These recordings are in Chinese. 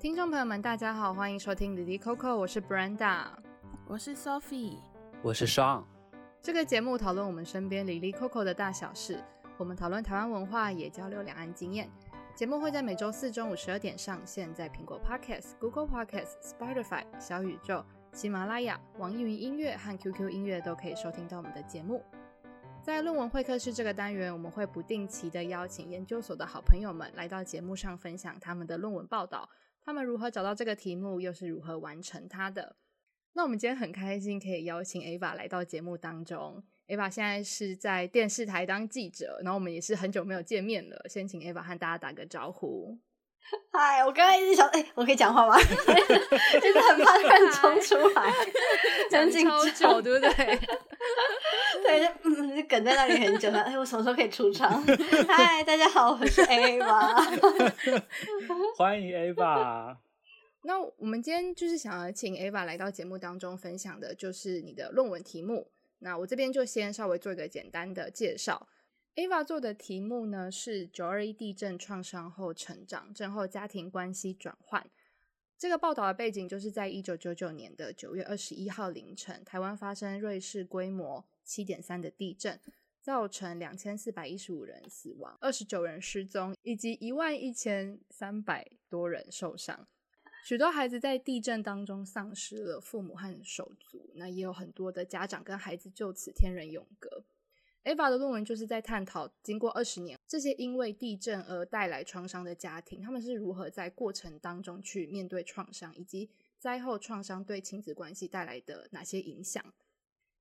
听众朋友们，大家好，欢迎收听哩哩扣扣，我是 Brenda，我是 Sophie，我是 Sean。这个节目讨论我们身边哩哩扣扣的大小事，我们讨论台湾文化，也交流两岸经验。节目会在每周四中午十二点上线，在苹果 Podcast、Google Podcast、Spotify、小宇宙、喜马拉雅、网易云音乐和 QQ 音乐都可以收听到我们的节目。在论文会客室这个单元，我们会不定期的邀请研究所的好朋友们来到节目上分享他们的论文报道。他们如何找到这个题目，又是如何完成它的？那我们今天很开心可以邀请 Ava 来到节目当中。Ava 现在是在电视台当记者，然后我们也是很久没有见面了。先请 Ava 和大家打个招呼。嗨，我刚刚一直想，哎、欸，我可以讲话吗？就是很怕乱 冲出来，讲超久，对不对？对，就嗯，就梗在那里很久了。哎，我什么时候可以出场？嗨，大家好，我是 Ava。欢迎 Ava。那我们今天就是想要请 Ava 来到节目当中分享的，就是你的论文题目。那我这边就先稍微做一个简单的介绍。Ava 做的题目呢是九二一地震创伤后成长，震后家庭关系转换。这个报道的背景就是在一九九九年的九月二十一号凌晨，台湾发生瑞士规模七点三的地震，造成两千四百一十五人死亡，二十九人失踪，以及一万一千三百多人受伤。许多孩子在地震当中丧失了父母和手足，那也有很多的家长跟孩子就此天人永隔。Ava 的论文就是在探讨，经过二十年，这些因为地震而带来创伤的家庭，他们是如何在过程当中去面对创伤，以及灾后创伤对亲子关系带来的哪些影响。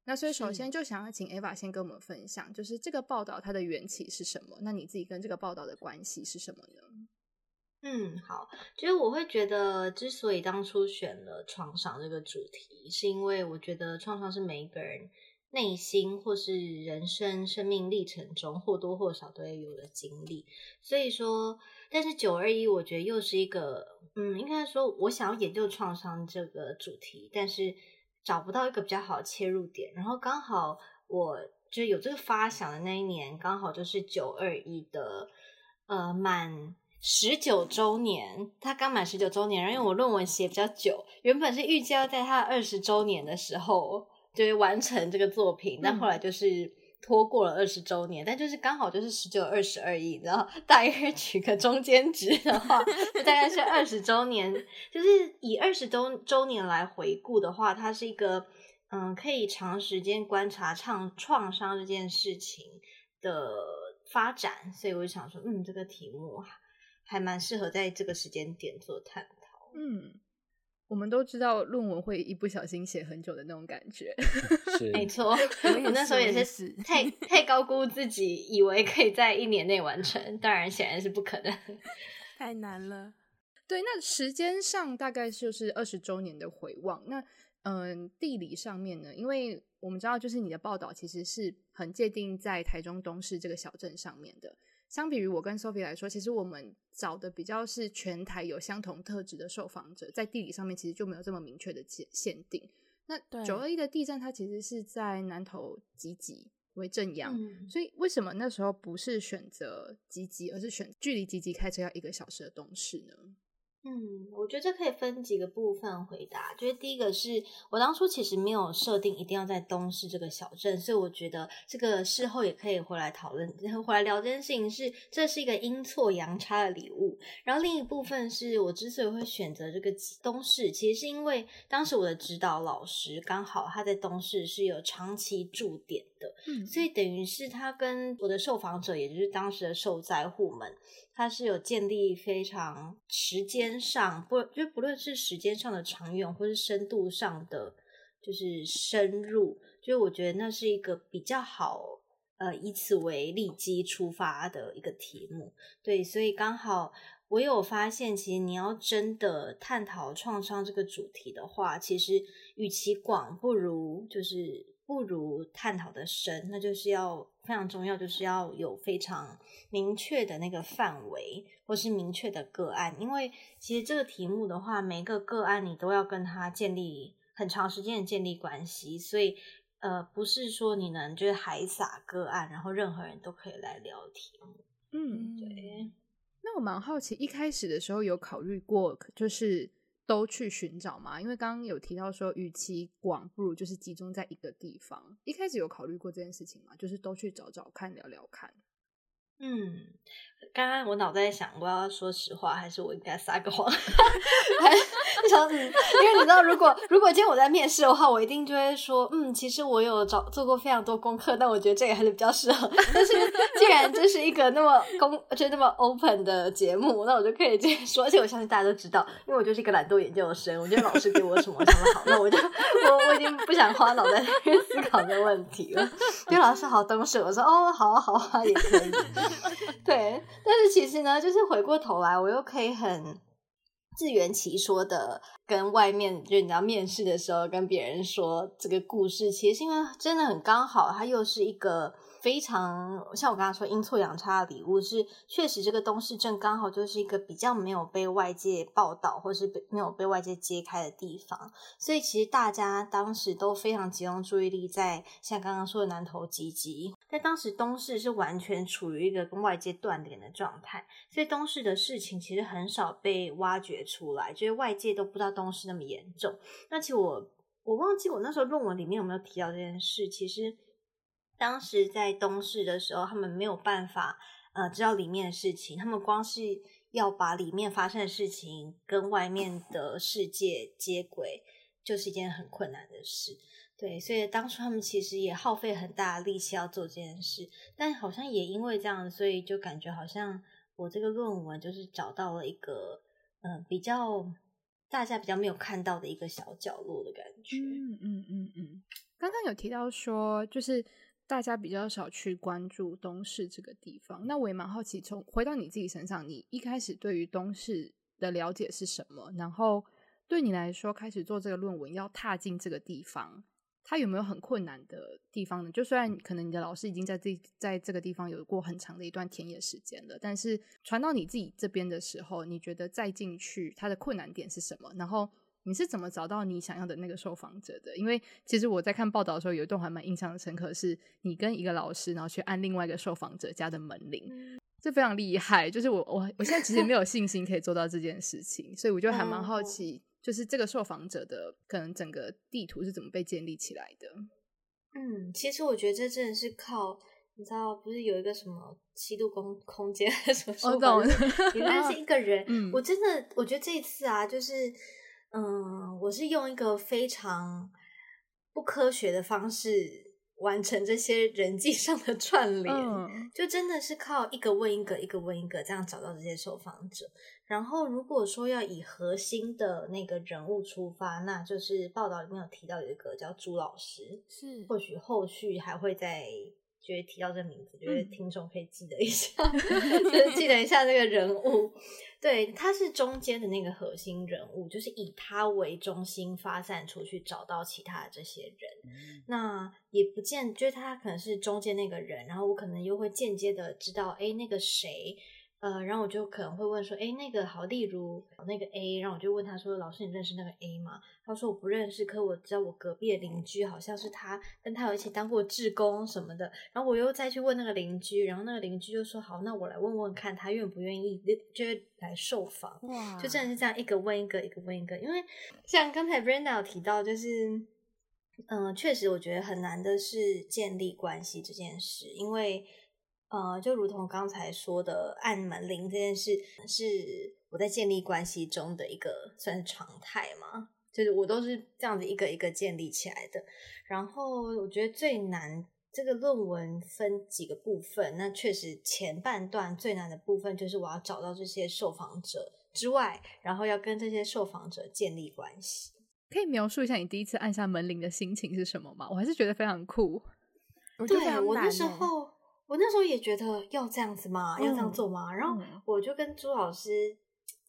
那所以，首先就想要请 Ava 先跟我们分享，就是这个报道它的缘起是什么？那你自己跟这个报道的关系是什么呢？嗯，好，其实我会觉得，之所以当初选了创伤这个主题，是因为我觉得创伤是每一个人。内心或是人生生命历程中或多或少都会有的经历，所以说，但是九二一我觉得又是一个，嗯，应该说我想要研究创伤这个主题，但是找不到一个比较好的切入点，然后刚好我就有这个发想的那一年，刚好就是九二一的呃满十九周年，他刚满十九周年，然后因为我论文写比较久，原本是预计要在他二十周年的时候。就是完成这个作品，但后来就是拖过了二十周年，嗯、但就是刚好就是十九二十而已，然后 大约取个中间值的话，就大概是二十周年。就是以二十周周年来回顾的话，它是一个嗯，可以长时间观察创创伤这件事情的发展，所以我就想说，嗯，这个题目还蛮适合在这个时间点做探讨，嗯。我们都知道论文会一不小心写很久的那种感觉，是没错。我那时候也是太 太高估自己，以为可以在一年内完成，当然显然是不可能，太难了。对，那时间上大概就是二十周年的回望。那嗯、呃，地理上面呢？因为我们知道，就是你的报道其实是很界定在台中东市这个小镇上面的。相比于我跟 Sophie 来说，其实我们找的比较是全台有相同特质的受访者，在地理上面其实就没有这么明确的限限定。那九二一的地震，它其实是在南投集集为正阳，嗯、所以为什么那时候不是选择集集，而是选距离集集开车要一个小时的东市呢？嗯，我觉得这可以分几个部分回答。就是第一个是我当初其实没有设定一定要在东市这个小镇，所以我觉得这个事后也可以回来讨论，然后回来聊这件事情是这是一个阴错阳差的礼物。然后另一部分是我之所以会选择这个东市，其实是因为当时我的指导老师刚好他在东市是有长期驻点的，嗯，所以等于是他跟我的受访者，也就是当时的受灾户们。他是有建立非常时间上不就不论是时间上的长远，或是深度上的就是深入，就我觉得那是一个比较好呃以此为立基出发的一个题目。对，所以刚好我有发现，其实你要真的探讨创伤这个主题的话，其实与其广，不如就是不如探讨的深，那就是要。非常重要，就是要有非常明确的那个范围，或是明确的个案，因为其实这个题目的话，每个个案你都要跟他建立很长时间的建立关系，所以呃，不是说你能就是海撒个案，然后任何人都可以来聊题目。嗯，对。那那我蛮好奇，一开始的时候有考虑过，就是都去寻找吗？因为刚刚有提到说，与其广，不如就是集中在一个地方。一开始有考虑过这件事情吗？就是都去找找看，聊聊看。嗯，刚刚我脑袋在想，我要说实话，还是我应该撒个谎？还想，因为你知道，如果如果今天我在面试的话，我一定就会说，嗯，其实我有找做过非常多功课，但我觉得这个还是比较适合。但是既然这是一个那么公，就那么 open 的节目，那我就可以这样说。而且我相信大家都知道，因为我就是一个懒惰研究生，我觉得老师给我什么，我想的好，那我就我我已经不想花脑袋去思考这个问题了。因为老师好懂事，我说哦，好啊，好啊，也可以。对，但是其实呢，就是回过头来，我又可以很自圆其说的跟外面，就你要面试的时候跟别人说这个故事，其实是因为真的很刚好，它又是一个。非常像我刚刚说阴错阳差的礼物，是确实这个东势正刚好就是一个比较没有被外界报道，或是没有被外界揭开的地方，所以其实大家当时都非常集中注意力在像刚刚说的南投集集，在当时东市是完全处于一个跟外界断联的状态，所以东市的事情其实很少被挖掘出来，就是外界都不知道东市那么严重。那其实我我忘记我那时候论文里面有没有提到这件事，其实。当时在东市的时候，他们没有办法呃知道里面的事情，他们光是要把里面发生的事情跟外面的世界接轨，就是一件很困难的事。对，所以当初他们其实也耗费很大的力气要做这件事，但好像也因为这样，所以就感觉好像我这个论文就是找到了一个嗯、比较大家比较没有看到的一个小角落的感觉。嗯嗯嗯嗯，刚刚有提到说就是。大家比较少去关注东市这个地方，那我也蛮好奇，从回到你自己身上，你一开始对于东市的了解是什么？然后对你来说，开始做这个论文要踏进这个地方，它有没有很困难的地方呢？就虽然可能你的老师已经在这在这个地方有过很长的一段田野时间了，但是传到你自己这边的时候，你觉得再进去它的困难点是什么？然后。你是怎么找到你想要的那个受访者的？因为其实我在看报道的时候，有一段还蛮印象深刻，是你跟一个老师，然后去按另外一个受访者家的门铃，嗯、这非常厉害。就是我我我现在其实没有信心可以做到这件事情，所以我就还蛮好奇，就是这个受访者的可能整个地图是怎么被建立起来的。嗯，其实我觉得这真的是靠你知道，不是有一个什么七度空空间还 是什么说？我懂，你认识一个人，嗯、我真的我觉得这一次啊，就是。嗯，我是用一个非常不科学的方式完成这些人际上的串联，嗯、就真的是靠一个问一个，一个问一个，这样找到这些受访者。然后，如果说要以核心的那个人物出发，那就是报道里面有提到有一个叫朱老师，是或许后续还会再觉得提到这个名字，觉得听众可以记得一下，嗯、就是记得一下这个人物。对，他是中间的那个核心人物，就是以他为中心发散出去，找到其他的这些人。嗯、那也不见，就是他可能是中间那个人，然后我可能又会间接的知道，哎，那个谁。呃，然后我就可能会问说，哎，那个好，例如那个 A，然后我就问他说，老师你认识那个 A 吗？他说我不认识，可我知道我隔壁的邻居好像是他，跟他有一起当过志工什么的。然后我又再去问那个邻居，然后那个邻居就说，好，那我来问问看他愿不愿意，就来受访。哇，就真的是这样一个问一个，一个问一个。因为像刚才 Brenda 有提到，就是，嗯、呃，确实我觉得很难的是建立关系这件事，因为。呃，就如同刚才说的，按门铃这件事，是我在建立关系中的一个算是常态嘛，就是我都是这样子一个一个建立起来的。然后我觉得最难，这个论文分几个部分，那确实前半段最难的部分就是我要找到这些受访者之外，然后要跟这些受访者建立关系。可以描述一下你第一次按下门铃的心情是什么吗？我还是觉得非常酷。我对，我那时候。我那时候也觉得要这样子吗？要这样做吗？嗯、然后我就跟朱老师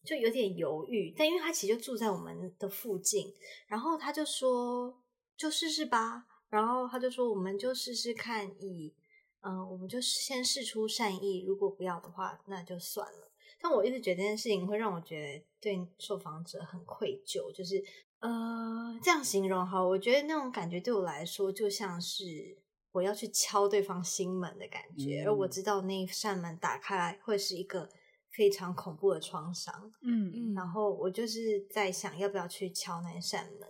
就有点犹豫，但因为他其实就住在我们的附近，然后他就说就试试吧，然后他就说我们就试试看以，以嗯，我们就先试出善意，如果不要的话，那就算了。但我一直觉得这件事情会让我觉得对受访者很愧疚，就是呃，这样形容哈，我觉得那种感觉对我来说就像是。我要去敲对方心门的感觉，嗯、而我知道那一扇门打开来会是一个非常恐怖的创伤。嗯嗯然后我就是在想要不要去敲那扇门。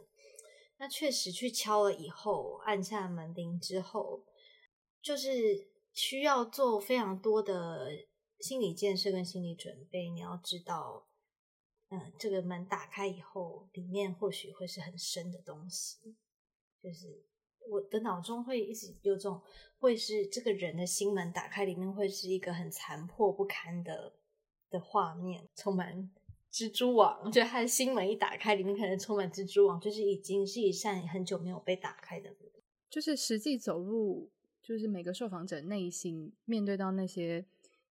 那确实去敲了以后，按下门铃之后，就是需要做非常多的心理建设跟心理准备。你要知道，嗯，这个门打开以后，里面或许会是很深的东西。就是我的脑中会一直有种，会是这个人的心门打开，里面会是一个很残破不堪的的画面，充满。蜘蛛网，就他的心门一打开，里面可能充满蜘蛛网，就是已经是一扇很久没有被打开的门。就是实际走入，就是每个受访者内心面对到那些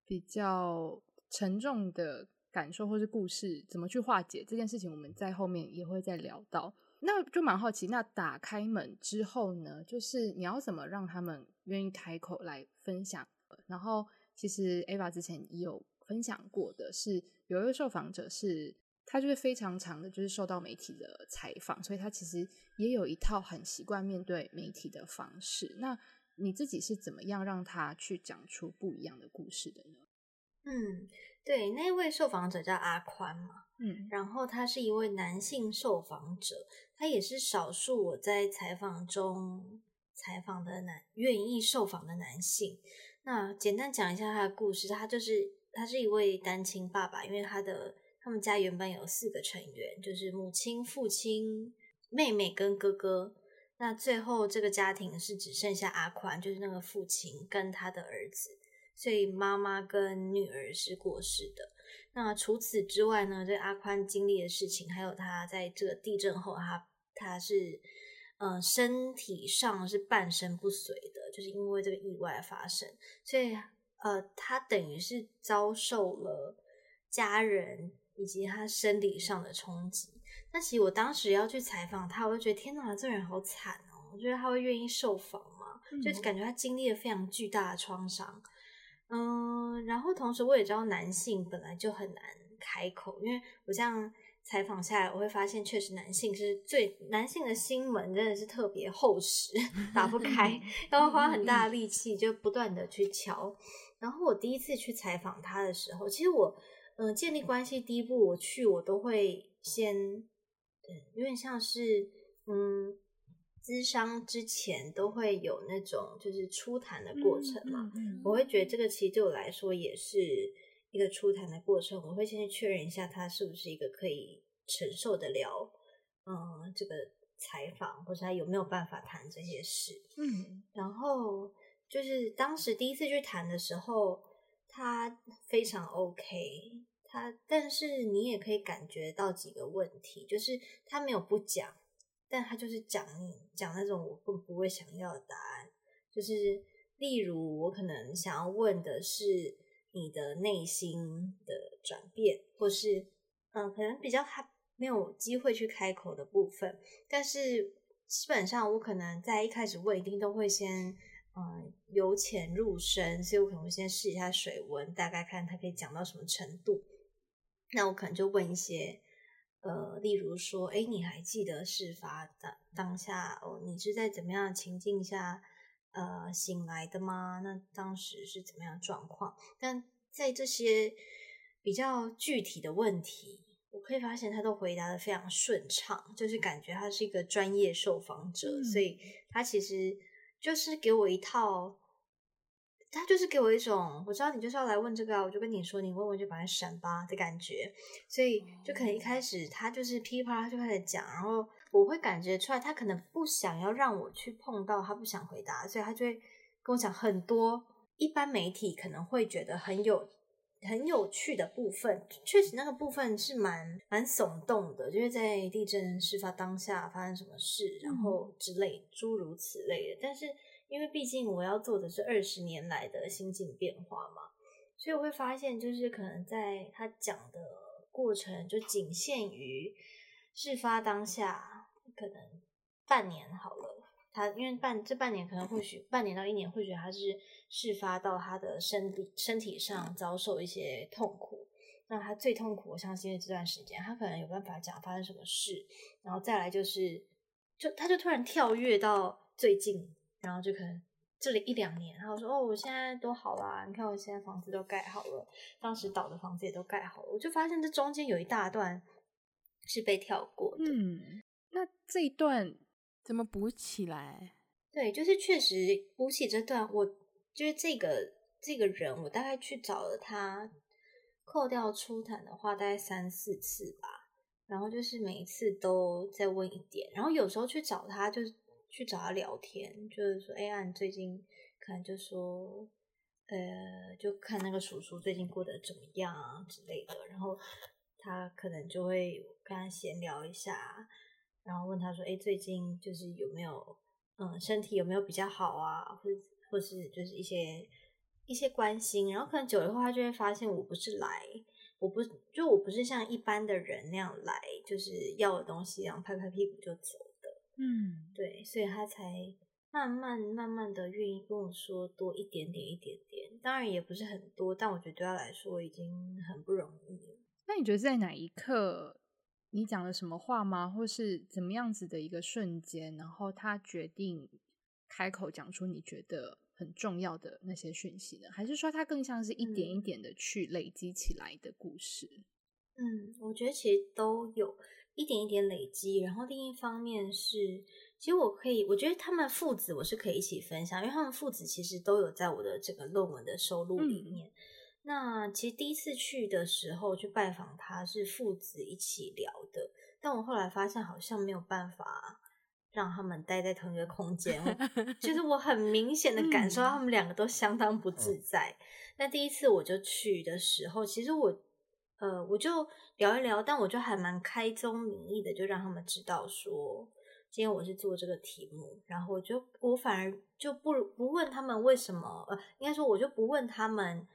比较沉重的感受或是故事，怎么去化解这件事情，我们在后面也会再聊到。那就蛮好奇，那打开门之后呢，就是你要怎么让他们愿意开口来分享？然后，其实 Ava 之前也有分享过的是。有一位受访者是，他就是非常常的，就是受到媒体的采访，所以他其实也有一套很习惯面对媒体的方式。那你自己是怎么样让他去讲出不一样的故事的呢？嗯，对，那位受访者叫阿宽嘛，嗯，然后他是一位男性受访者，他也是少数我在采访中采访的男愿意受访的男性。那简单讲一下他的故事，他就是。他是一位单亲爸爸，因为他的他们家原本有四个成员，就是母亲、父亲、妹妹跟哥哥。那最后这个家庭是只剩下阿宽，就是那个父亲跟他的儿子，所以妈妈跟女儿是过世的。那除此之外呢，这阿宽经历的事情，还有他在这个地震后，他他是嗯、呃、身体上是半身不遂的，就是因为这个意外发生，所以。呃，他等于是遭受了家人以及他生理上的冲击。那其实我当时要去采访他，我就觉得天哪，这人好惨哦！我觉得他会愿意受访吗？嗯、就是感觉他经历了非常巨大的创伤。嗯，然后同时我也知道男性本来就很难开口，因为我这样采访下来，我会发现确实男性是最男性的心门真的是特别厚实，打不开，要花很大的力气，就不断的去敲。然后我第一次去采访他的时候，其实我，嗯、呃，建立关系第一步我去，我都会先，对，有点像是，嗯，咨商之前都会有那种就是初谈的过程嘛。嗯嗯嗯、我会觉得这个其实对我来说也是一个初谈的过程。我会先去确认一下他是不是一个可以承受得了，嗯，这个采访，或者他有没有办法谈这些事。嗯，然后。就是当时第一次去谈的时候，他非常 OK，他但是你也可以感觉到几个问题，就是他没有不讲，但他就是讲你讲那种我不不会想要的答案，就是例如我可能想要问的是你的内心的转变，或是嗯可能比较他没有机会去开口的部分，但是基本上我可能在一开始我一定都会先。嗯，由浅入深，所以我可能会先试一下水温，大概看他可以讲到什么程度。那我可能就问一些，呃，例如说，哎，你还记得事发当当下哦，你是在怎么样的情境下呃醒来的吗？那当时是怎么样状况？但在这些比较具体的问题，我可以发现他都回答的非常顺畅，就是感觉他是一个专业受访者，嗯、所以他其实。就是给我一套，他就是给我一种，我知道你就是要来问这个啊，我就跟你说，你问我就把它闪吧的感觉，所以就可能一开始他就是噼里啪啦就开始讲，然后我会感觉出来他可能不想要让我去碰到，他不想回答，所以他就会跟我讲很多一般媒体可能会觉得很有。很有趣的部分，确实那个部分是蛮蛮耸动的，就是在地震事发当下发生什么事，然后之类诸如此类的。但是因为毕竟我要做的是二十年来的心境变化嘛，所以我会发现，就是可能在他讲的过程就仅限于事发当下，可能半年好了。他因为半这半年可能或许半年到一年，或许他是事发到他的身体身体上遭受一些痛苦。那他最痛苦，我相信这段时间他可能有办法讲发生什么事，然后再来就是，就他就突然跳跃到最近，然后就可能这里一两年，然后说哦，我现在都好啦，你看我现在房子都盖好了，当时倒的房子也都盖好了，我就发现这中间有一大段是被跳过的。嗯，那这一段怎么补起来？对，就是确实补起这段，我就是这个这个人，我大概去找了他，扣掉初谈的话，大概三四次吧，然后就是每一次都再问一点，然后有时候去找他就是。去找他聊天，就是说，哎呀，你最近可能就说，呃，就看那个叔叔最近过得怎么样啊之类的，然后他可能就会跟他闲聊一下，然后问他说，哎，最近就是有没有，嗯，身体有没有比较好啊，或或是就是一些一些关心，然后可能久了后，他就会发现我不是来，我不就我不是像一般的人那样来，就是要的东西，然后拍拍屁股就走的。嗯，对，所以他才慢慢慢慢的愿意跟我说多一点点一点点，当然也不是很多，但我觉得对他来说已经很不容易了。那你觉得在哪一刻，你讲了什么话吗？或是怎么样子的一个瞬间，然后他决定开口讲出你觉得很重要的那些讯息呢？还是说他更像是一点一点的去累积起来的故事？嗯，我觉得其实都有。一点一点累积，然后另一方面是，其实我可以，我觉得他们父子我是可以一起分享，因为他们父子其实都有在我的这个论文的收录里面。嗯、那其实第一次去的时候去拜访他是父子一起聊的，但我后来发现好像没有办法让他们待在同一个空间，就是 我很明显的感受到他们两个都相当不自在。嗯、那第一次我就去的时候，其实我。呃，我就聊一聊，但我就还蛮开宗明义的，就让他们知道说，今天我是做这个题目，然后我就我反而就不不问他们为什么，呃，应该说我就不问他们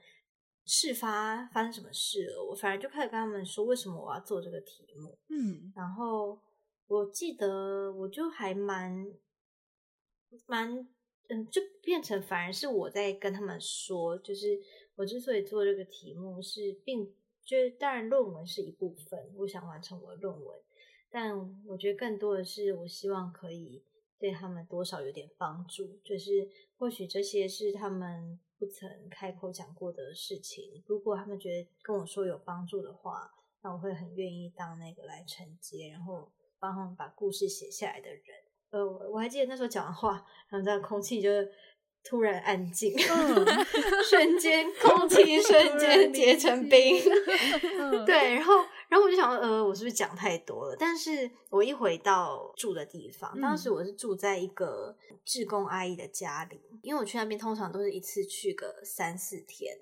事发发生什么事了，我反而就开始跟他们说为什么我要做这个题目，嗯，然后我记得我就还蛮蛮，嗯，就变成反而是我在跟他们说，就是我之所以做这个题目是并。就是当然，论文是一部分，我想完成我的论文，但我觉得更多的是，我希望可以对他们多少有点帮助。就是或许这些是他们不曾开口讲过的事情，如果他们觉得跟我说有帮助的话，那我会很愿意当那个来承接，然后帮他们把故事写下来的人。呃，我还记得那时候讲完话，然后这样空气就。突然安静，嗯、瞬间空气 瞬间结成冰。嗯、对，然后，然后我就想说，呃，我是不是讲太多了？但是我一回到住的地方，当时我是住在一个志工阿姨的家里，因为我去那边通常都是一次去个三四天，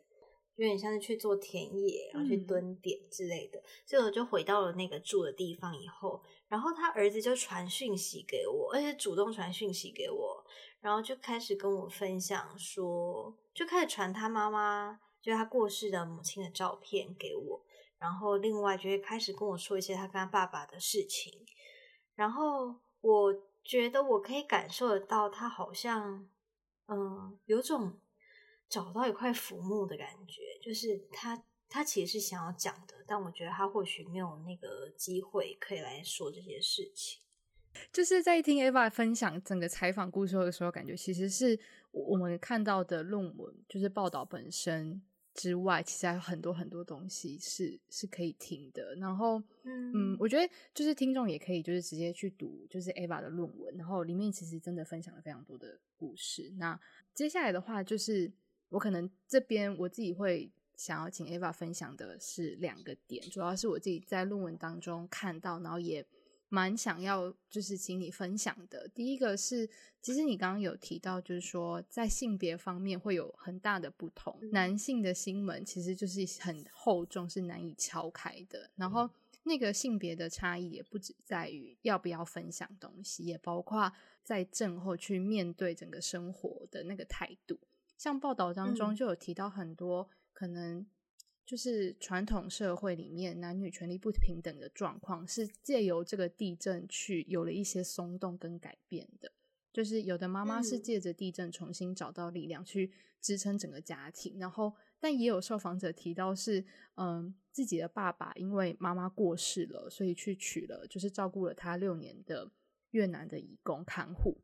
有点像是去做田野，然后去蹲点之类的。所以我就回到了那个住的地方以后，然后他儿子就传讯息给我，而且主动传讯息给我。然后就开始跟我分享说，就开始传他妈妈，就是他过世的母亲的照片给我。然后另外就会开始跟我说一些他跟他爸爸的事情。然后我觉得我可以感受得到，他好像，嗯，有种找到一块浮木的感觉，就是他他其实是想要讲的，但我觉得他或许没有那个机会可以来说这些事情。就是在听 Eva 分享整个采访故事的时候，感觉其实是我们看到的论文，就是报道本身之外，其实还有很多很多东西是是可以听的。然后，嗯，嗯，我觉得就是听众也可以就是直接去读，就是 Ava 的论文，然后里面其实真的分享了非常多的故事。那接下来的话，就是我可能这边我自己会想要请 Ava 分享的是两个点，主要是我自己在论文当中看到，然后也。蛮想要就是请你分享的，第一个是，其实你刚刚有提到，就是说在性别方面会有很大的不同，嗯、男性的心门其实就是很厚重，是难以敲开的。然后那个性别的差异也不止在于要不要分享东西，也包括在震后去面对整个生活的那个态度。像报道当中就有提到很多可能。就是传统社会里面男女权利不平等的状况，是借由这个地震去有了一些松动跟改变的。就是有的妈妈是借着地震重新找到力量去支撑整个家庭，然后但也有受访者提到是，嗯，自己的爸爸因为妈妈过世了，所以去娶了就是照顾了他六年的越南的义工看护。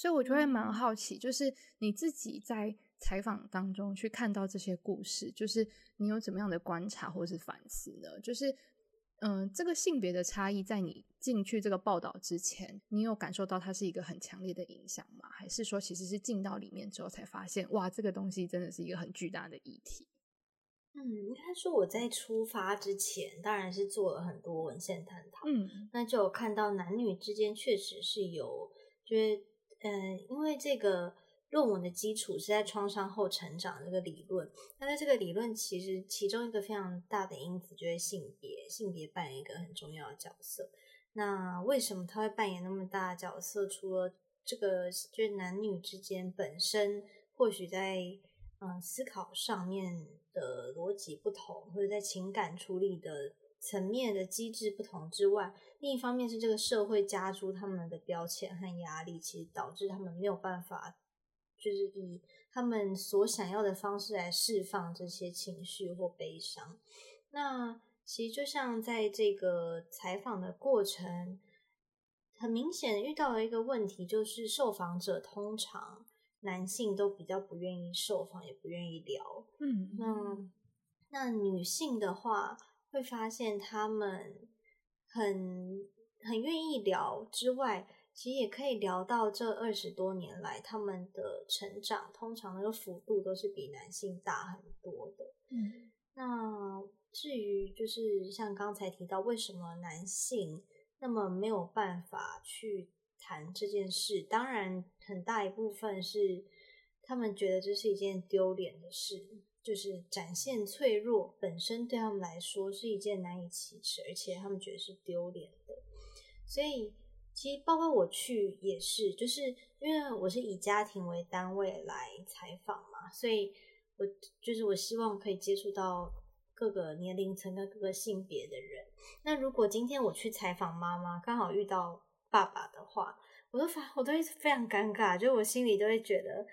所以我就会蛮好奇，就是你自己在采访当中去看到这些故事，就是你有怎么样的观察或是反思呢？就是。嗯，这个性别的差异，在你进去这个报道之前，你有感受到它是一个很强烈的影响吗？还是说，其实是进到里面之后才发现，哇，这个东西真的是一个很巨大的议题？嗯，应该说我在出发之前，当然是做了很多文献探讨。嗯，那就有看到男女之间确实是有，就是，嗯，因为这个。论文的基础是在创伤后成长这个理论，那在这个理论其实其中一个非常大的因子就是性别，性别扮演一个很重要的角色。那为什么他会扮演那么大的角色？除了这个，就是男女之间本身或许在嗯思考上面的逻辑不同，或者在情感处理的层面的机制不同之外，另一方面是这个社会加诸他们的标签和压力，其实导致他们没有办法。就是以他们所想要的方式来释放这些情绪或悲伤。那其实就像在这个采访的过程，很明显遇到了一个问题，就是受访者通常男性都比较不愿意受访，也不愿意聊。嗯，那那女性的话，会发现他们很很愿意聊之外。其实也可以聊到这二十多年来他们的成长，通常那个幅度都是比男性大很多的。嗯，那至于就是像刚才提到，为什么男性那么没有办法去谈这件事？当然，很大一部分是他们觉得这是一件丢脸的事，就是展现脆弱本身对他们来说是一件难以启齿，而且他们觉得是丢脸的，所以。其实包括我去也是，就是因为我是以家庭为单位来采访嘛，所以我就是我希望可以接触到各个年龄层跟各个性别的人。那如果今天我去采访妈妈，刚好遇到爸爸的话，我都发我都会非常尴尬，就我心里都会觉得，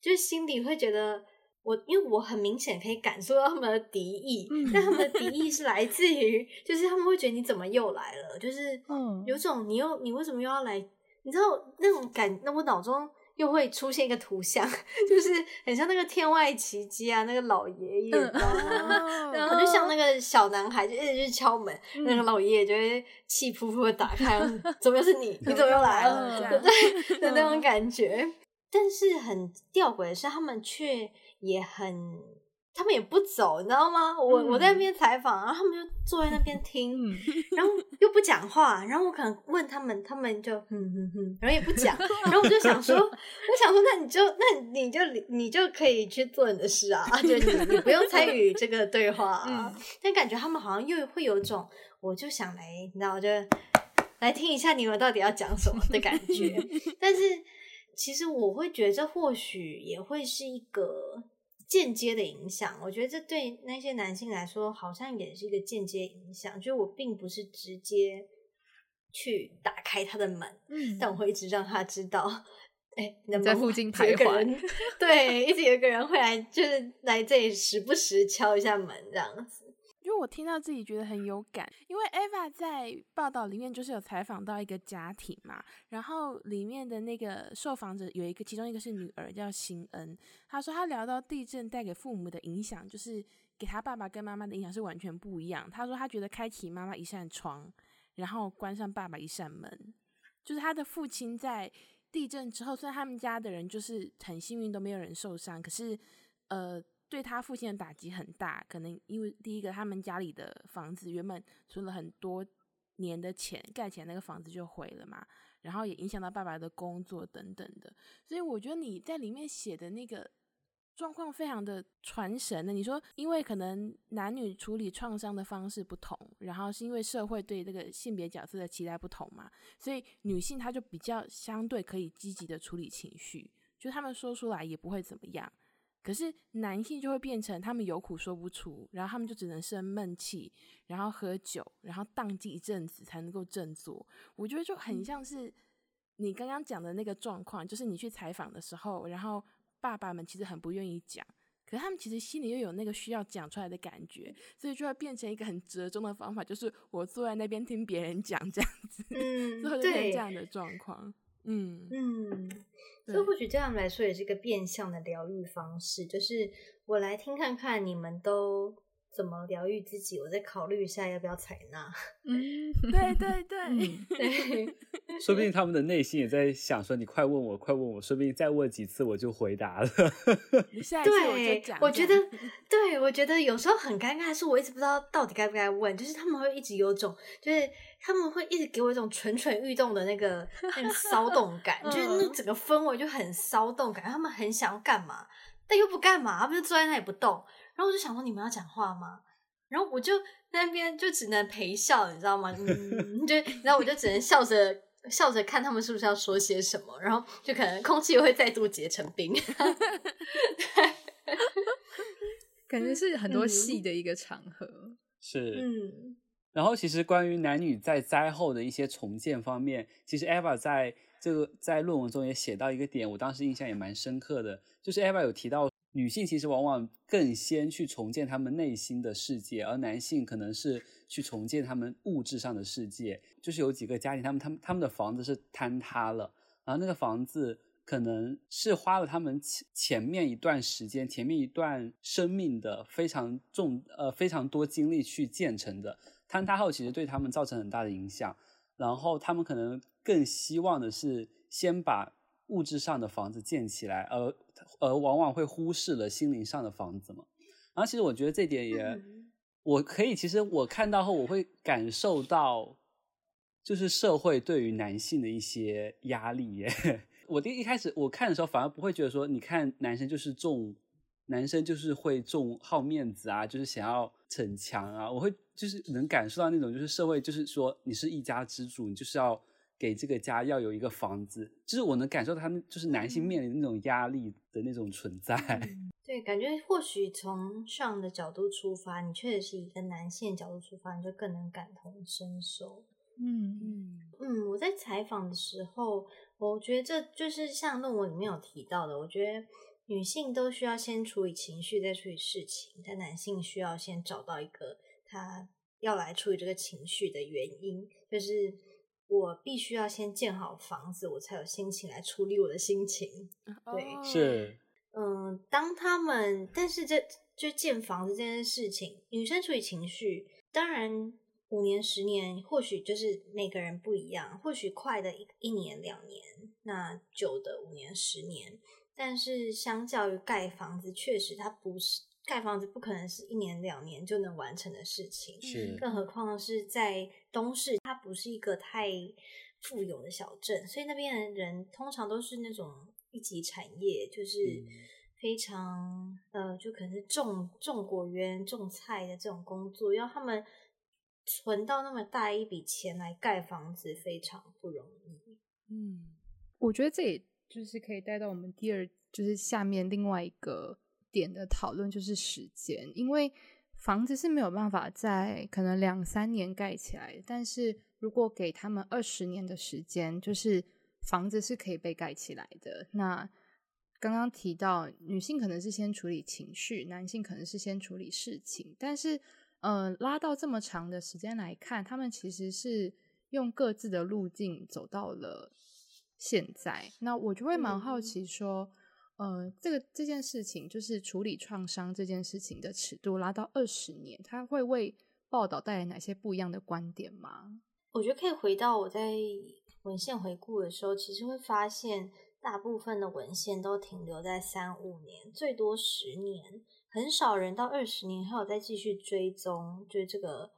就心里会觉得。我因为我很明显可以感受到他们的敌意，嗯、但他们的敌意是来自于，就是他们会觉得你怎么又来了，就是有种你又你为什么又要来？你知道那种感，那我脑中又会出现一个图像，就是很像那个天外奇迹啊，那个老爷爷，嗯、然后就像那个小男孩就一直去敲门，嗯、那个老爷爷就会气扑扑的打开，怎么又是你？你怎么又来了？对？的那种感觉。嗯、但是很吊诡的是，他们却。也很，他们也不走，你知道吗？我、嗯、我在那边采访，然后他们就坐在那边听，嗯、然后又不讲话，然后我可能问他们，他们就哼哼哼，然后也不讲，然后我就想说，我想说，那你就那你就你就可以去做你的事啊，就你你不用参与这个对话啊。嗯、但感觉他们好像又会有一种，我就想来，你知道，就来听一下你们到底要讲什么的感觉，但是。其实我会觉得，这或许也会是一个间接的影响。我觉得这对那些男性来说，好像也是一个间接影响。就我并不是直接去打开他的门，嗯，但我会一直让他知道，哎，能不能在附近徘徊。对，一直有一个人会来，就是来这里时不时敲一下门这样子。我听到自己觉得很有感，因为 Eva 在报道里面就是有采访到一个家庭嘛，然后里面的那个受访者有一个，其中一个是女儿叫辛恩，她说她聊到地震带给父母的影响，就是给她爸爸跟妈妈的影响是完全不一样。她说她觉得开启妈妈一扇窗，然后关上爸爸一扇门，就是她的父亲在地震之后，虽然他们家的人就是很幸运都没有人受伤，可是呃。对他父亲的打击很大，可能因为第一个，他们家里的房子原本存了很多年的钱，盖起来那个房子就毁了嘛，然后也影响到爸爸的工作等等的，所以我觉得你在里面写的那个状况非常的传神的。你说，因为可能男女处理创伤的方式不同，然后是因为社会对这个性别角色的期待不同嘛，所以女性她就比较相对可以积极的处理情绪，就他们说出来也不会怎么样。可是男性就会变成他们有苦说不出，然后他们就只能生闷气，然后喝酒，然后当机一阵子才能够振作。我觉得就很像是你刚刚讲的那个状况，就是你去采访的时候，然后爸爸们其实很不愿意讲，可是他们其实心里又有那个需要讲出来的感觉，所以就会变成一个很折中的方法，就是我坐在那边听别人讲这样子，嗯，最后就变成这样的状况。嗯。嗯，所以或许这样来说也是一个变相的疗愈方式，就是我来听看看你们都怎么疗愈自己，我再考虑一下要不要采纳。嗯，对对对，嗯、对。说不定他们的内心也在想说：“你快问我，快问我，说不定再问几次我就回答了。”下一次我就讲。我觉得，对，我觉得有时候很尴尬，是我一直不知道到底该不该问。就是他们会一直有种，就是他们会一直给我一种蠢蠢欲动的那个那个骚动感，就是那整个氛围就很骚动感。他们很想要干嘛，但又不干嘛，他们就坐在那里不动。然后我就想说：“你们要讲话吗？”然后我就在那边就只能陪笑，你知道吗？嗯，就然后我就只能笑着。笑着看他们是不是要说些什么，然后就可能空气又会再度结成冰，感觉是很多戏的一个场合。嗯、是，嗯。然后其实关于男女在灾后的一些重建方面，其实 Eva 在这个在论文中也写到一个点，我当时印象也蛮深刻的，就是 Eva 有提到。女性其实往往更先去重建他们内心的世界，而男性可能是去重建他们物质上的世界。就是有几个家庭，他们他们他们的房子是坍塌了，然后那个房子可能是花了他们前前面一段时间、前面一段生命的非常重呃非常多精力去建成的。坍塌后，其实对他们造成很大的影响。然后他们可能更希望的是先把物质上的房子建起来，而而往往会忽视了心灵上的房子嘛。然后其实我觉得这点也，嗯、我可以其实我看到后，我会感受到，就是社会对于男性的一些压力耶。我第一开始我看的时候，反而不会觉得说，你看男生就是重，男生就是会重好面子啊，就是想要逞强啊。我会就是能感受到那种，就是社会就是说，你是一家之主，你就是要。给这个家要有一个房子，就是我能感受到他们就是男性面临那种压力的那种存在。嗯、对，感觉或许从上的角度出发，你确实是一个男性角度出发，你就更能感同身受。嗯嗯嗯，我在采访的时候，我觉得这就是像论文里面有提到的，我觉得女性都需要先处理情绪，再处理事情，但男性需要先找到一个他要来处理这个情绪的原因，就是。我必须要先建好房子，我才有心情来处理我的心情。对，是，嗯，当他们，但是这就建房子这件事情，女生处理情绪，当然五年、十年，或许就是每个人不一样，或许快的一一年、两年，那久的五年、十年，但是相较于盖房子，确实它不是。盖房子不可能是一年两年就能完成的事情，是，更何况是在东市，它不是一个太富有的小镇，所以那边的人通常都是那种一级产业，就是非常、嗯、呃，就可能是种种果园、种菜的这种工作，要他们存到那么大一笔钱来盖房子，非常不容易。嗯，我觉得这也就是可以带到我们第二，就是下面另外一个。点的讨论就是时间，因为房子是没有办法在可能两三年盖起来，但是如果给他们二十年的时间，就是房子是可以被盖起来的。那刚刚提到女性可能是先处理情绪，男性可能是先处理事情，但是呃，拉到这么长的时间来看，他们其实是用各自的路径走到了现在。那我就会蛮好奇说。嗯呃，这个这件事情就是处理创伤这件事情的尺度拉到二十年，它会为报道带来哪些不一样的观点吗？我觉得可以回到我在文献回顾的时候，其实会发现大部分的文献都停留在三五年，最多十年，很少人到二十年还有再继续追踪，就是这个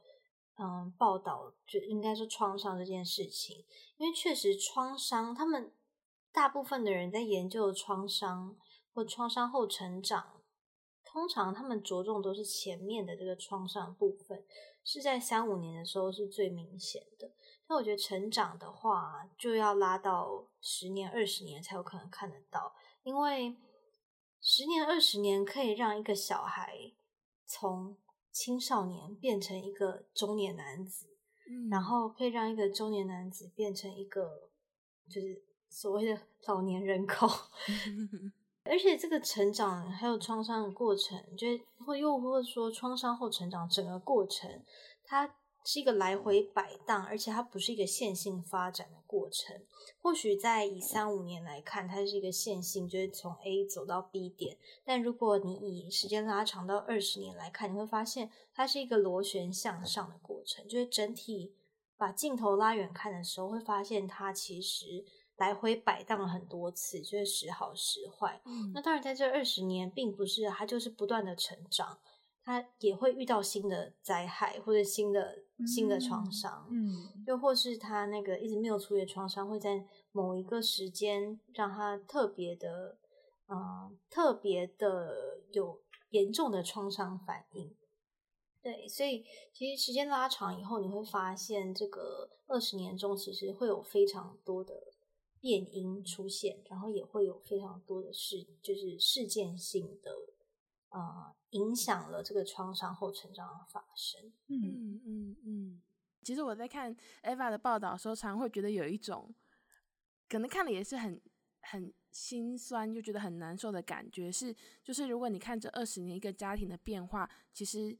嗯报道，就应该说创伤这件事情，因为确实创伤他们。大部分的人在研究创伤或创伤后成长，通常他们着重都是前面的这个创伤部分，是在三五年的时候是最明显的。但我觉得成长的话，就要拉到十年、二十年才有可能看得到，因为十年、二十年可以让一个小孩从青少年变成一个中年男子，嗯，然后可以让一个中年男子变成一个就是。所谓的老年人口，而且这个成长还有创伤的过程，就或又或者说创伤后成长整个过程，它是一个来回摆荡，而且它不是一个线性发展的过程。或许在以三五年来看，它是一个线性，就是从 A 走到 B 点。但如果你以时间拉长到二十年来看，你会发现它是一个螺旋向上的过程。就是整体把镜头拉远看的时候，会发现它其实来回摆荡了很多次，就是时好时坏。嗯，那当然在这二十年，并不是他就是不断的成长。他也会遇到新的灾害或者新的新的创伤，嗯，又或是他那个一直没有处理的创伤，会在某一个时间让他特别的，嗯、呃，特别的有严重的创伤反应。对，所以其实时间拉长以后，你会发现这个二十年中其实会有非常多的变音出现，然后也会有非常多的事，就是事件性的。呃，影响了这个创伤后成长的发生。嗯嗯嗯。其实我在看 Eva 的报道的时候，常常会觉得有一种，可能看了也是很很心酸，又觉得很难受的感觉。是，就是如果你看这二十年一个家庭的变化，其实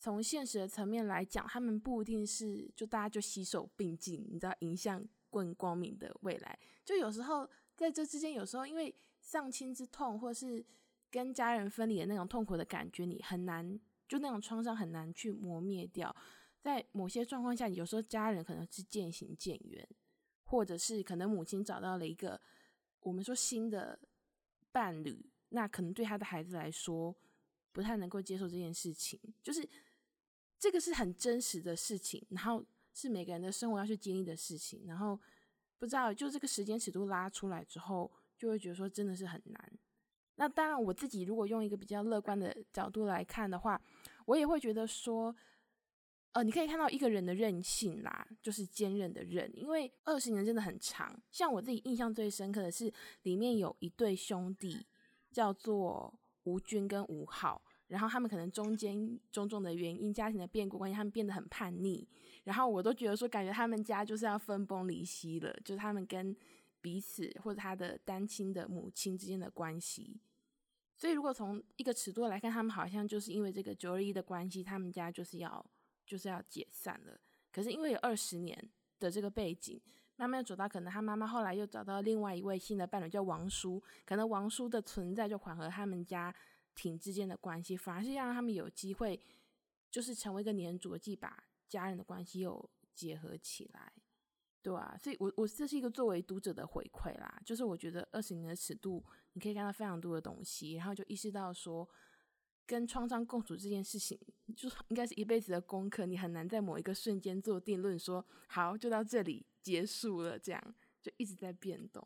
从现实的层面来讲，他们不一定是就大家就携手并进，你知道，迎向更光明的未来。就有时候在这之间，有时候因为丧亲之痛，或是跟家人分离的那种痛苦的感觉，你很难，就那种创伤很难去磨灭掉。在某些状况下，有时候家人可能是渐行渐远，或者是可能母亲找到了一个我们说新的伴侣，那可能对他的孩子来说不太能够接受这件事情。就是这个是很真实的事情，然后是每个人的生活要去经历的事情。然后不知道，就这个时间尺度拉出来之后，就会觉得说真的是很难。那当然，我自己如果用一个比较乐观的角度来看的话，我也会觉得说，呃，你可以看到一个人的韧性啦，就是坚韧的韧，因为二十年真的很长。像我自己印象最深刻的是，里面有一对兄弟叫做吴军跟吴浩，然后他们可能中间种种的原因、家庭的变故关系，他们变得很叛逆，然后我都觉得说，感觉他们家就是要分崩离析了，就是他们跟。彼此或者他的单亲的母亲之间的关系，所以如果从一个尺度来看，他们好像就是因为这个九二一的关系，他们家就是要就是要解散了。可是因为有二十年的这个背景，慢慢走到可能他妈妈后来又找到另外一位新的伴侣叫王叔，可能王叔的存在就缓和他们家庭之间的关系，反而是让他们有机会就是成为一个黏着剂，把家人的关系又结合起来。对啊，所以我我这是一个作为读者的回馈啦，就是我觉得二十年的尺度，你可以看到非常多的东西，然后就意识到说，跟创伤共处这件事情，就应该是一辈子的功课，你很难在某一个瞬间做定论，说好就到这里结束了，这样就一直在变动，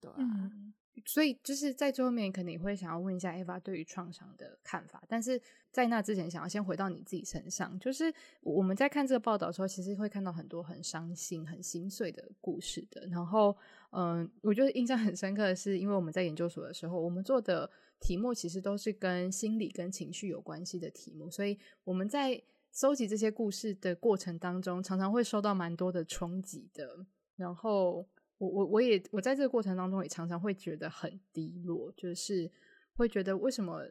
对啊。嗯所以就是在最后面，可能你会想要问一下 Eva 对于创伤的看法，但是在那之前，想要先回到你自己身上。就是我们在看这个报道的时候，其实会看到很多很伤心、很心碎的故事的。然后，嗯，我觉得印象很深刻的是，因为我们在研究所的时候，我们做的题目其实都是跟心理、跟情绪有关系的题目，所以我们在收集这些故事的过程当中，常常会受到蛮多的冲击的。然后。我我我也我在这个过程当中也常常会觉得很低落，就是会觉得为什么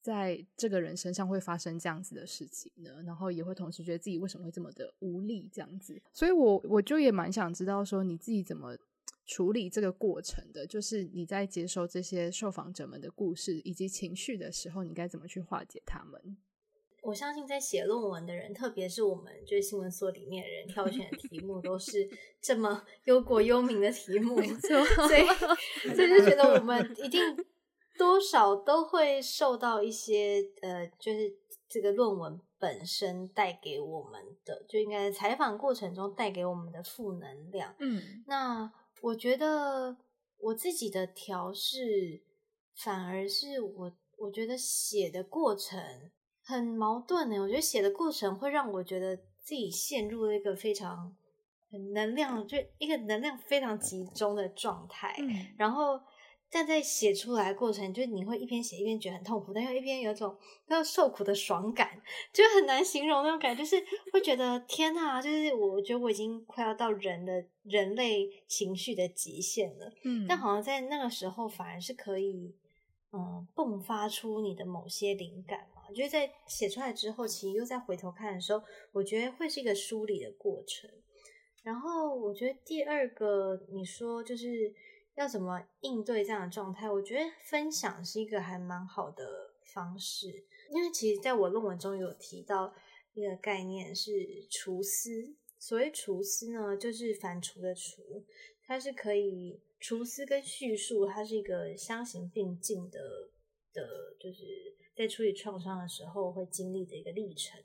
在这个人身上会发生这样子的事情呢？然后也会同时觉得自己为什么会这么的无力这样子，所以我我就也蛮想知道说你自己怎么处理这个过程的，就是你在接受这些受访者们的故事以及情绪的时候，你该怎么去化解他们？我相信在写论文的人，特别是我们就是新闻所里面的人挑选的题目，都是这么 忧国忧民的题目。所以，所以就觉得我们一定多少都会受到一些呃，就是这个论文本身带给我们的，就应该在采访过程中带给我们的负能量。嗯，那我觉得我自己的调试，反而是我我觉得写的过程。很矛盾呢，我觉得写的过程会让我觉得自己陷入了一个非常能量，就一个能量非常集中的状态。嗯，然后但在写出来的过程，就是你会一边写一边觉得很痛苦，但又一边有一种要受苦的爽感，就很难形容那种感觉，就是会觉得天哪，就是我觉得我已经快要到人的人类情绪的极限了。嗯，但好像在那个时候反而是可以，嗯，迸发出你的某些灵感嘛。啊，就是在写出来之后，其实又再回头看的时候，我觉得会是一个梳理的过程。然后我觉得第二个你说就是要怎么应对这样的状态，我觉得分享是一个还蛮好的方式，因为其实在我论文中有提到一个概念是厨思。所谓厨思呢，就是反刍的刍，它是可以厨思跟叙述，它是一个相形并进的的，就是在处理创伤的时候会经历的一个历程。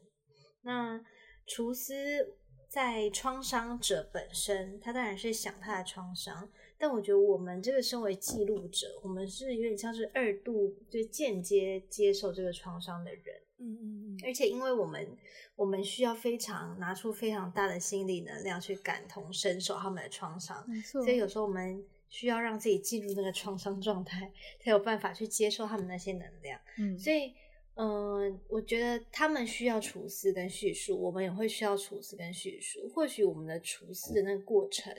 那厨师在创伤者本身，他当然是想他的创伤，但我觉得我们这个身为记录者，我们是有点像是二度，就间接接受这个创伤的人。嗯嗯嗯，而且因为我们我们需要非常拿出非常大的心理能量去感同身受他们的创伤。所以有时候我们需要让自己进入那个创伤状态，才有办法去接受他们那些能量。嗯，所以嗯、呃，我觉得他们需要处思跟叙述，我们也会需要处思跟叙述。或许我们的处思的那个过程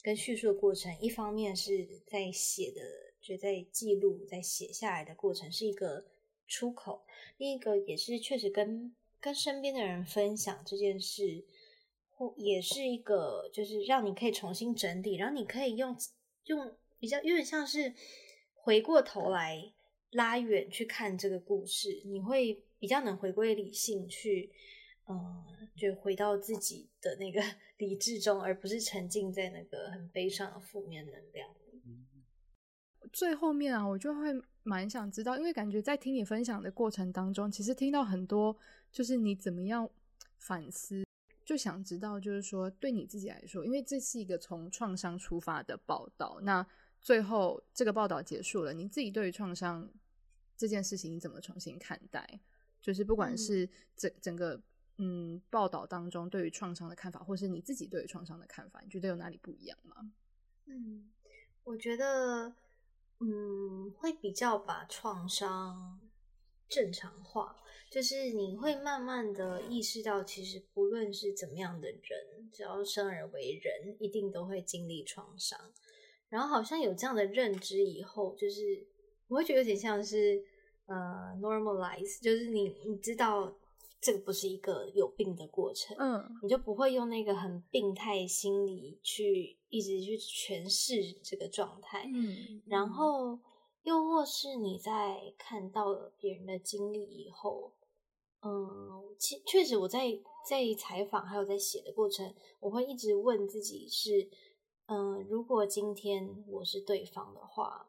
跟叙述的过程，一方面是在写的，就在记录，在写下来的过程是一个出口。另一个也是确实跟跟身边的人分享这件事，或也是一个就是让你可以重新整理，然后你可以用用比较有点像是回过头来拉远去看这个故事，你会比较能回归理性去，嗯，就回到自己的那个 理智中，而不是沉浸在那个很悲伤的负面能量。最后面啊，我就会。蛮想知道，因为感觉在听你分享的过程当中，其实听到很多，就是你怎么样反思，就想知道，就是说对你自己来说，因为这是一个从创伤出发的报道，那最后这个报道结束了，你自己对于创伤这件事情你怎么重新看待？就是不管是整整个嗯报道当中对于创伤的看法，或是你自己对于创伤的看法，你觉得有哪里不一样吗？嗯，我觉得。嗯，会比较把创伤正常化，就是你会慢慢的意识到，其实不论是怎么样的人，只要生而为人，一定都会经历创伤。然后好像有这样的认知以后，就是我会觉得有点像是呃 normalize，就是你你知道。这个不是一个有病的过程，嗯，你就不会用那个很病态心理去一直去诠释这个状态，嗯，然后又或是你在看到了别人的经历以后，嗯，其确实我在在采访还有在写的过程，我会一直问自己是，嗯，如果今天我是对方的话，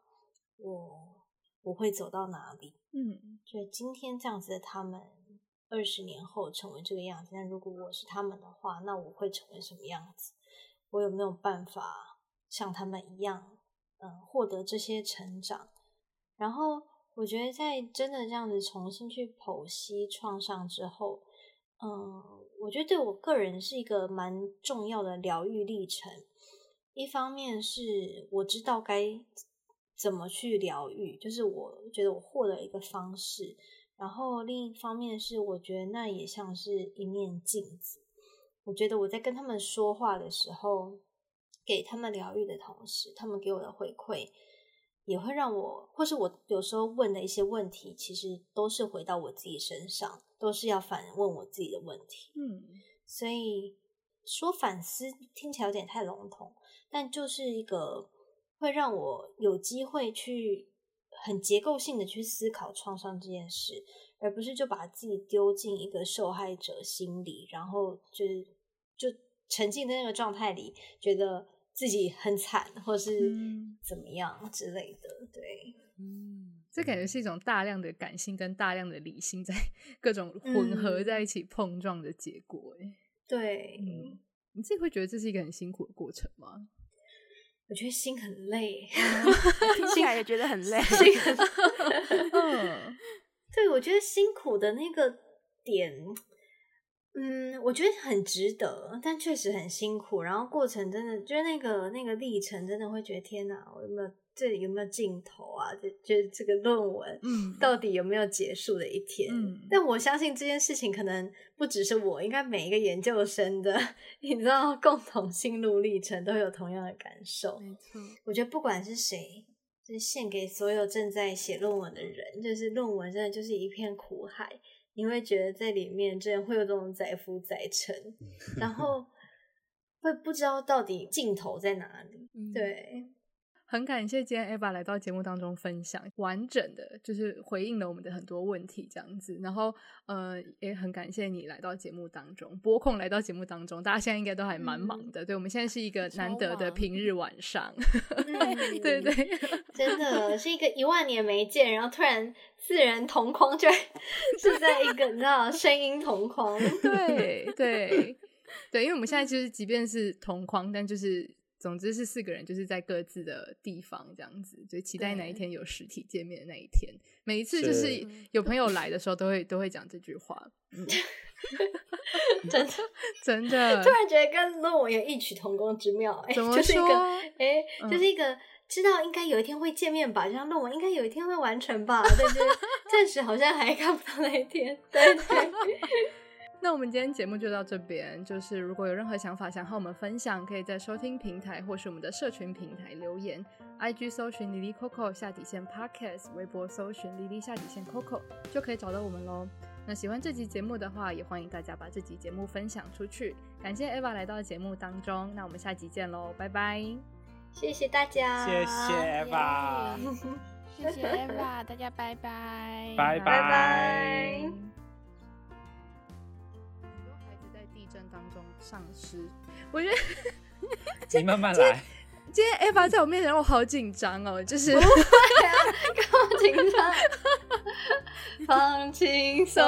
我我会走到哪里？嗯，就今天这样子的他们。二十年后成为这个样子，那如果我是他们的话，那我会成为什么样子？我有没有办法像他们一样，嗯，获得这些成长？然后我觉得，在真的这样子重新去剖析创伤之后，嗯，我觉得对我个人是一个蛮重要的疗愈历程。一方面是我知道该怎么去疗愈，就是我觉得我获得一个方式。然后另一方面是，我觉得那也像是一面镜子。我觉得我在跟他们说话的时候，给他们疗愈的同时，他们给我的回馈也会让我，或是我有时候问的一些问题，其实都是回到我自己身上，都是要反问我自己的问题。嗯，所以说反思听起来有点太笼统，但就是一个会让我有机会去。很结构性的去思考创伤这件事，而不是就把自己丢进一个受害者心里，然后就是就沉浸在那个状态里，觉得自己很惨，或是怎么样之类的。嗯、对，嗯，这感觉是一种大量的感性跟大量的理性在 各种混合在一起碰撞的结果。哎，对，嗯，你自己会觉得这是一个很辛苦的过程吗？我觉得心很累，听起来也觉得很累。心很 嗯，对，我觉得辛苦的那个点，嗯，我觉得很值得，但确实很辛苦。然后过程真的，就是那个那个历程，真的会觉得天哪，我有没有？这里有没有尽头啊？就就是这个论文，嗯，到底有没有结束的一天？嗯，但我相信这件事情可能不只是我，应该每一个研究生的，你知道，共同心路历程都有同样的感受。没错，我觉得不管是谁，就是献给所有正在写论文的人，就是论文真的就是一片苦海，你会觉得在里面真的会有这种载浮载沉，然后会不知道到底尽头在哪里，嗯、对。很感谢今天 Eva 来到节目当中分享完整的，就是回应了我们的很多问题这样子。然后，呃，也很感谢你来到节目当中，拨空来到节目当中。大家现在应该都还蛮忙的，嗯、对，我们现在是一个难得的平日晚上，嗯、对对，真的是一个一万年没见，然后突然四人同框，就 是在一个你知道声音同框，对对对，因为我们现在就是即便是同框，但就是。总之是四个人，就是在各自的地方这样子，就期待哪一天有实体见面的那一天。每一次就是有朋友来的时候，都会都会讲这句话。嗯、真的真的，突然觉得跟论文有异曲同工之妙。哎？就是一个哎，就是一个知道应该有一天会见面吧，就像论文应该有一天会完成吧，但是 暂时好像还看不到那一天。对对。那我们今天节目就到这边。就是如果有任何想法想和我们分享，可以在收听平台或是我们的社群平台留言。IG 搜寻 Lily Coco 下底线 Podcast，微博搜寻 Lily 下底线 Coco 就可以找到我们喽。那喜欢这集节目的话，也欢迎大家把这集节目分享出去。感谢 Eva 来到节目当中，那我们下集见喽，拜拜。谢谢大家，谢谢 Eva，谢谢 Eva，大家拜拜，拜拜。丧尸，我觉得 你慢慢来。今天 Eva 在我面前，我好紧张哦，就是不会啊，紧张？放轻松。